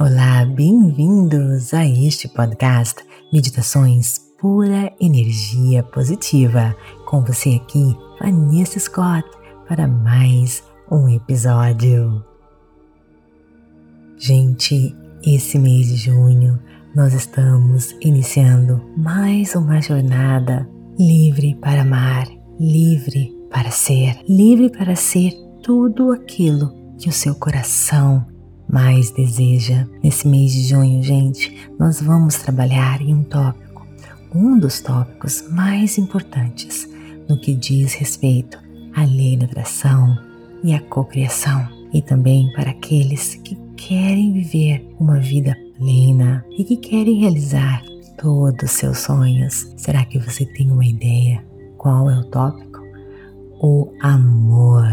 Olá, bem-vindos a este podcast Meditações Pura Energia Positiva. Com você aqui, Vanessa Scott, para mais um episódio. Gente, esse mês de junho nós estamos iniciando mais uma jornada livre para amar, livre para ser, livre para ser tudo aquilo que o seu coração mais deseja. Nesse mês de junho, gente, nós vamos trabalhar em um tópico, um dos tópicos mais importantes no que diz respeito à lei da atração e à cocriação, e também para aqueles que querem viver uma vida plena e que querem realizar todos os seus sonhos. Será que você tem uma ideia qual é o tópico? O amor.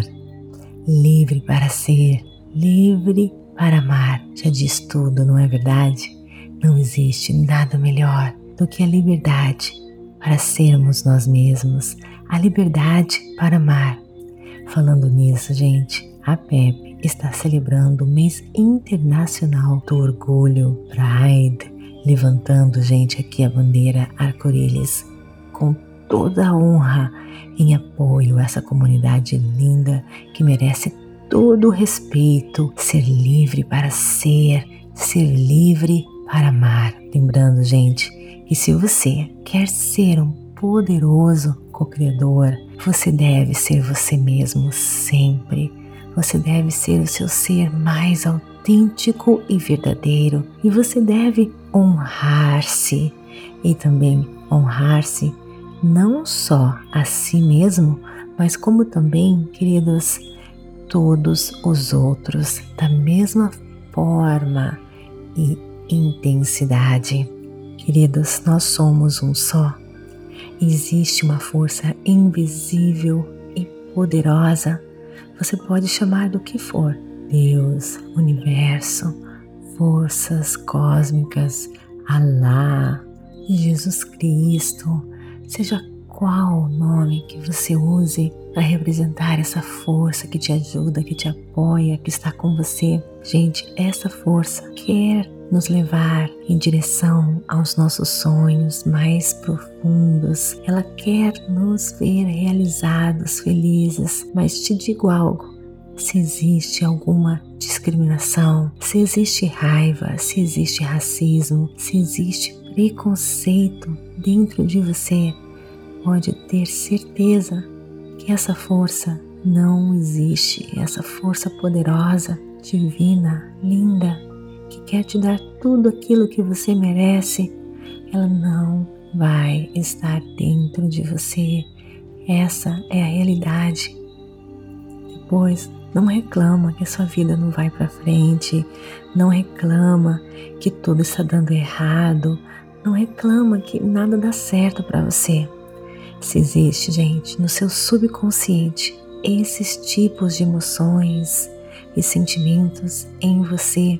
Livre para ser, livre para amar já diz tudo, não é verdade? Não existe nada melhor do que a liberdade para sermos nós mesmos, a liberdade para amar. Falando nisso, gente, a PEP está celebrando o mês internacional do orgulho, Pride, levantando, gente, aqui a bandeira arco-íris com toda a honra em apoio a essa comunidade linda que merece todo o respeito, ser livre para ser, ser livre para amar. Lembrando, gente, que se você quer ser um poderoso co-criador, você deve ser você mesmo sempre. Você deve ser o seu ser mais autêntico e verdadeiro. E você deve honrar-se e também honrar-se não só a si mesmo, mas como também, queridos, todos os outros da mesma forma e intensidade. Queridos, nós somos um só. Existe uma força invisível e poderosa. Você pode chamar do que for: Deus, universo, forças cósmicas, Alá, Jesus Cristo, seja qual nome que você use para representar essa força que te ajuda, que te apoia, que está com você. Gente, essa força quer nos levar em direção aos nossos sonhos mais profundos. Ela quer nos ver realizados, felizes. Mas te digo algo: se existe alguma discriminação, se existe raiva, se existe racismo, se existe preconceito dentro de você, pode ter certeza que essa força não existe, essa força poderosa, divina, linda, que quer te dar tudo aquilo que você merece, ela não vai estar dentro de você. Essa é a realidade. Depois, não reclama que a sua vida não vai para frente, não reclama que tudo está dando errado, não reclama que nada dá certo para você. Se existe, gente, no seu subconsciente esses tipos de emoções e sentimentos em você,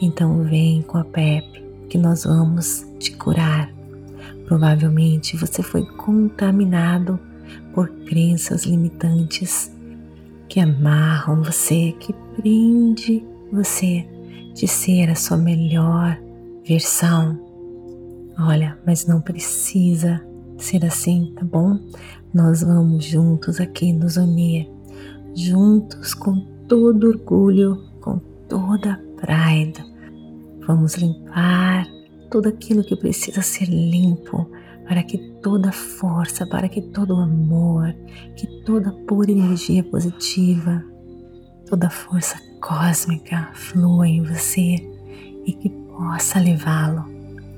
então vem com a PEP que nós vamos te curar. Provavelmente você foi contaminado por crenças limitantes que amarram você, que prende você de ser a sua melhor versão. Olha, mas não precisa ser assim, tá bom? Nós vamos juntos aqui nos unir, juntos com todo orgulho, com toda pride. Vamos limpar tudo aquilo que precisa ser limpo, para que toda força, para que todo amor, que toda pura energia positiva, toda força cósmica flua em você e que possa levá-lo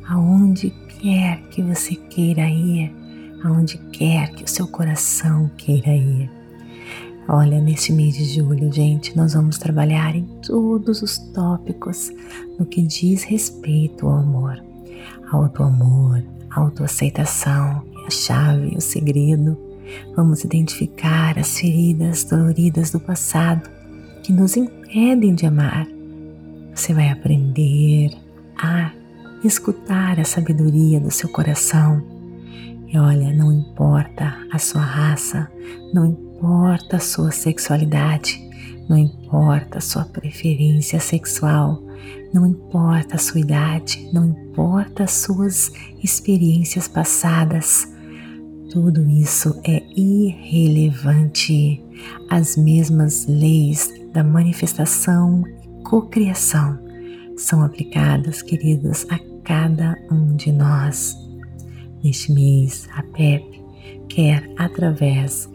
aonde quer que você queira ir, aonde quer que o seu coração queira ir. Olha, neste mês de julho, gente, nós vamos trabalhar em todos os tópicos no que diz respeito ao amor. Auto-amor, autoaceitação a chave, o segredo. Vamos identificar as feridas doloridas do passado que nos impedem de amar. Você vai aprender a escutar a sabedoria do seu coração. E olha, não importa a sua raça, não importa a sua sexualidade, Não importa a sua preferência sexual, não importa a sua idade, não importa as suas experiências passadas. Tudo isso é irrelevante. As mesmas leis da manifestação e cocriação são aplicadas, queridos, a cada um de nós. Neste mês, a PEP quer, através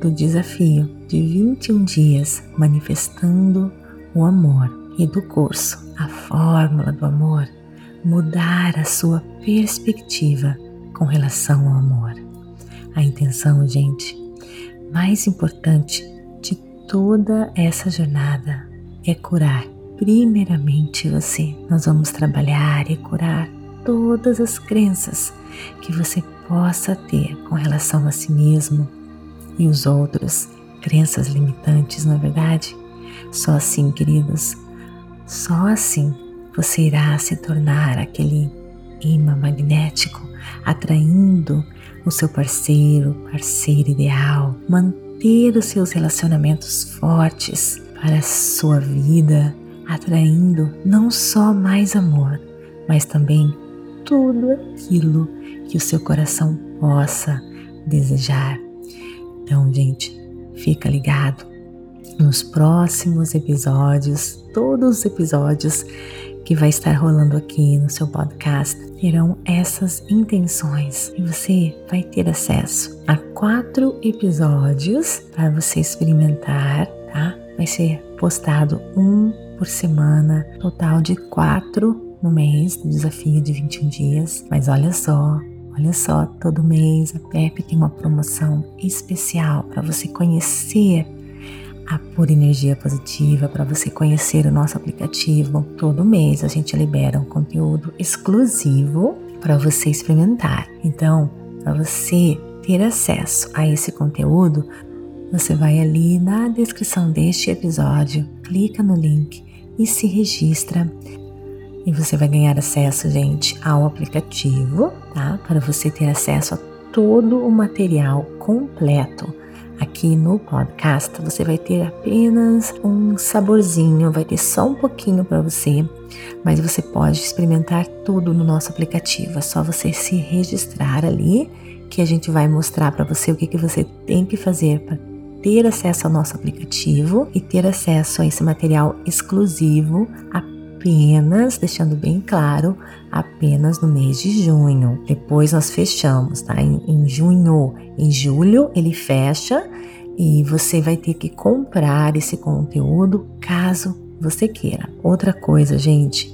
do desafio de 21 dias manifestando o amor e do curso A Fórmula do Amor, mudar a sua perspectiva com relação ao amor. A intenção, gente, mais importante de toda essa jornada é curar primeiramente você. Nós vamos trabalhar e curar todas as crenças que você possa ter com relação a si mesmo e os outros, crenças limitantes, não é verdade? Só assim, queridos, só assim você irá se tornar aquele imã magnético, atraindo o seu parceiro, parceiro ideal, manter os seus relacionamentos fortes para a sua vida, atraindo não só mais amor, mas também tudo aquilo que o seu coração possa desejar. Então, gente, fica ligado nos próximos episódios, todos os episódios que vai estar rolando aqui no seu podcast terão essas intenções e você vai ter acesso a quatro episódios para você experimentar, tá? Vai ser postado um por semana, total de quatro no mês do desafio de 21 dias. Mas olha só, olha só, todo mês a Pepe tem uma promoção especial para você conhecer a pura energia positiva, para você conhecer o nosso aplicativo. Todo mês a gente libera um conteúdo exclusivo para você experimentar. Então, para você ter acesso a esse conteúdo, você vai ali na descrição deste episódio, clica no link e se registra. E você vai ganhar acesso, gente, ao aplicativo, tá? Para você ter acesso a todo o material completo. Aqui no podcast você vai ter apenas um saborzinho, vai ter só um pouquinho para você, mas você pode experimentar tudo no nosso aplicativo. É só você se registrar ali que a gente vai mostrar para você o que, que você tem que fazer para ter acesso ao nosso aplicativo e ter acesso a esse material exclusivo apenas, deixando bem claro, apenas no mês de junho. Depois nós fechamos, tá? Em, em junho, em julho ele fecha e você vai ter que comprar esse conteúdo caso você queira. Outra coisa, gente,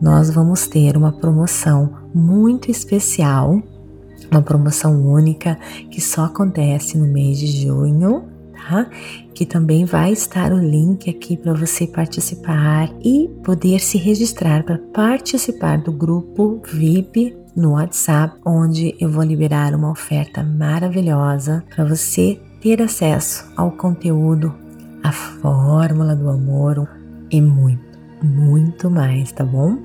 nós vamos ter uma promoção muito especial, uma promoção única que só acontece no mês de junho tá? Que também vai estar o link aqui para você participar e poder se registrar para participar do grupo VIP no WhatsApp, onde eu vou liberar uma oferta maravilhosa para você ter acesso ao conteúdo, a fórmula do amor e muito, muito mais, tá bom?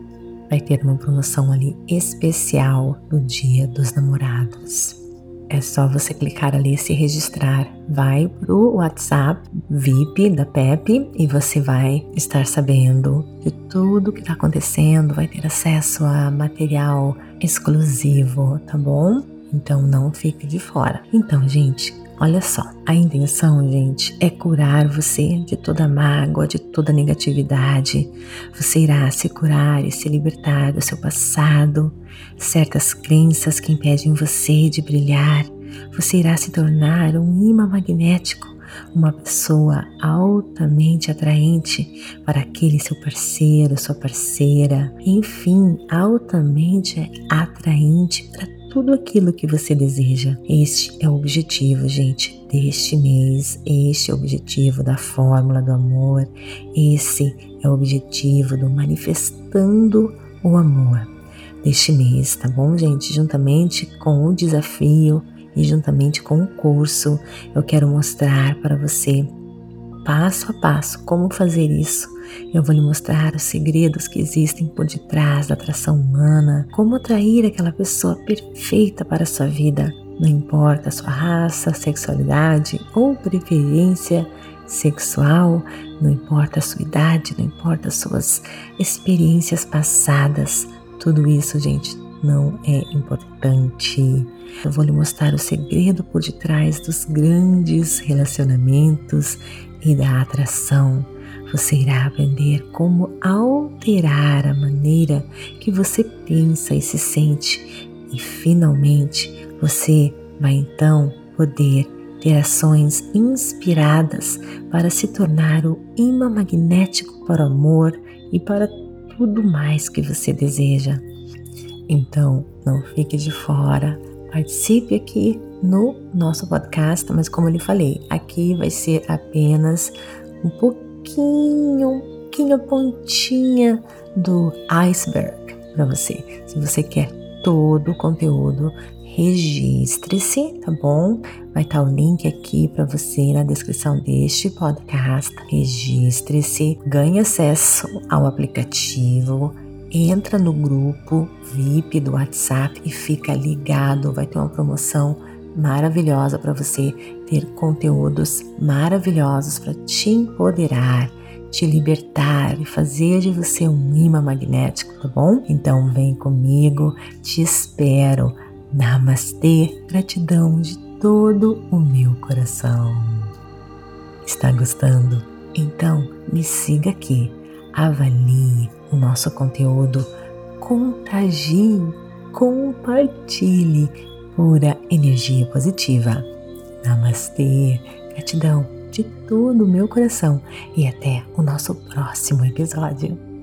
Vai ter uma promoção ali especial do Dia dos Namorados. É só você clicar ali e se registrar. Vai pro WhatsApp VIP da PEP e você vai estar sabendo de tudo que está acontecendo, vai ter acesso a material exclusivo, tá bom? Então não fique de fora. Então, gente, Olha só, a intenção, gente, é curar você de toda mágoa, de toda negatividade. Você irá se curar e se libertar do seu passado, certas crenças que impedem você de brilhar. Você irá se tornar um imã magnético, uma pessoa altamente atraente para aquele seu parceiro, sua parceira, enfim, altamente atraente para tudo aquilo que você deseja. Este é o objetivo, gente, deste mês. Este é o objetivo da fórmula do amor. Esse é o objetivo do manifestando o amor deste mês, tá bom, gente? Juntamente com o desafio e juntamente com o curso, eu quero mostrar para você passo a passo como fazer isso eu vou lhe mostrar os segredos que existem por detrás da atração humana, como atrair aquela pessoa perfeita para a sua vida. Não importa a sua raça, sexualidade ou preferência sexual, não importa a sua idade, não importa as suas experiências passadas, tudo isso, gente, não é importante. Eu vou lhe mostrar o segredo por detrás dos grandes relacionamentos e da atração. Você irá aprender como alterar a maneira que você pensa e se sente, e finalmente você vai então poder ter ações inspiradas para se tornar o imã magnético para o amor e para tudo mais que você deseja. Então, não fique de fora, participe aqui no nosso podcast, mas como eu lhe falei, aqui vai ser apenas um pouquinho, um pouquinho a pontinha do iceberg para você. Se você quer todo o conteúdo, registre-se, tá bom? Vai estar o link aqui para você na descrição deste podcast. Registre-se, ganhe acesso ao aplicativo entra no grupo VIP do WhatsApp e fica ligado. Vai ter uma promoção maravilhosa para você ter conteúdos maravilhosos para te empoderar, te libertar e fazer de você um imã magnético, tá bom? Então vem comigo, te espero. Namastê, gratidão de todo o meu coração. Está gostando? Então me siga aqui, avalie o nosso conteúdo, contagie, compartilhe pura energia positiva. Namastê, gratidão de todo o meu coração e até o nosso próximo episódio.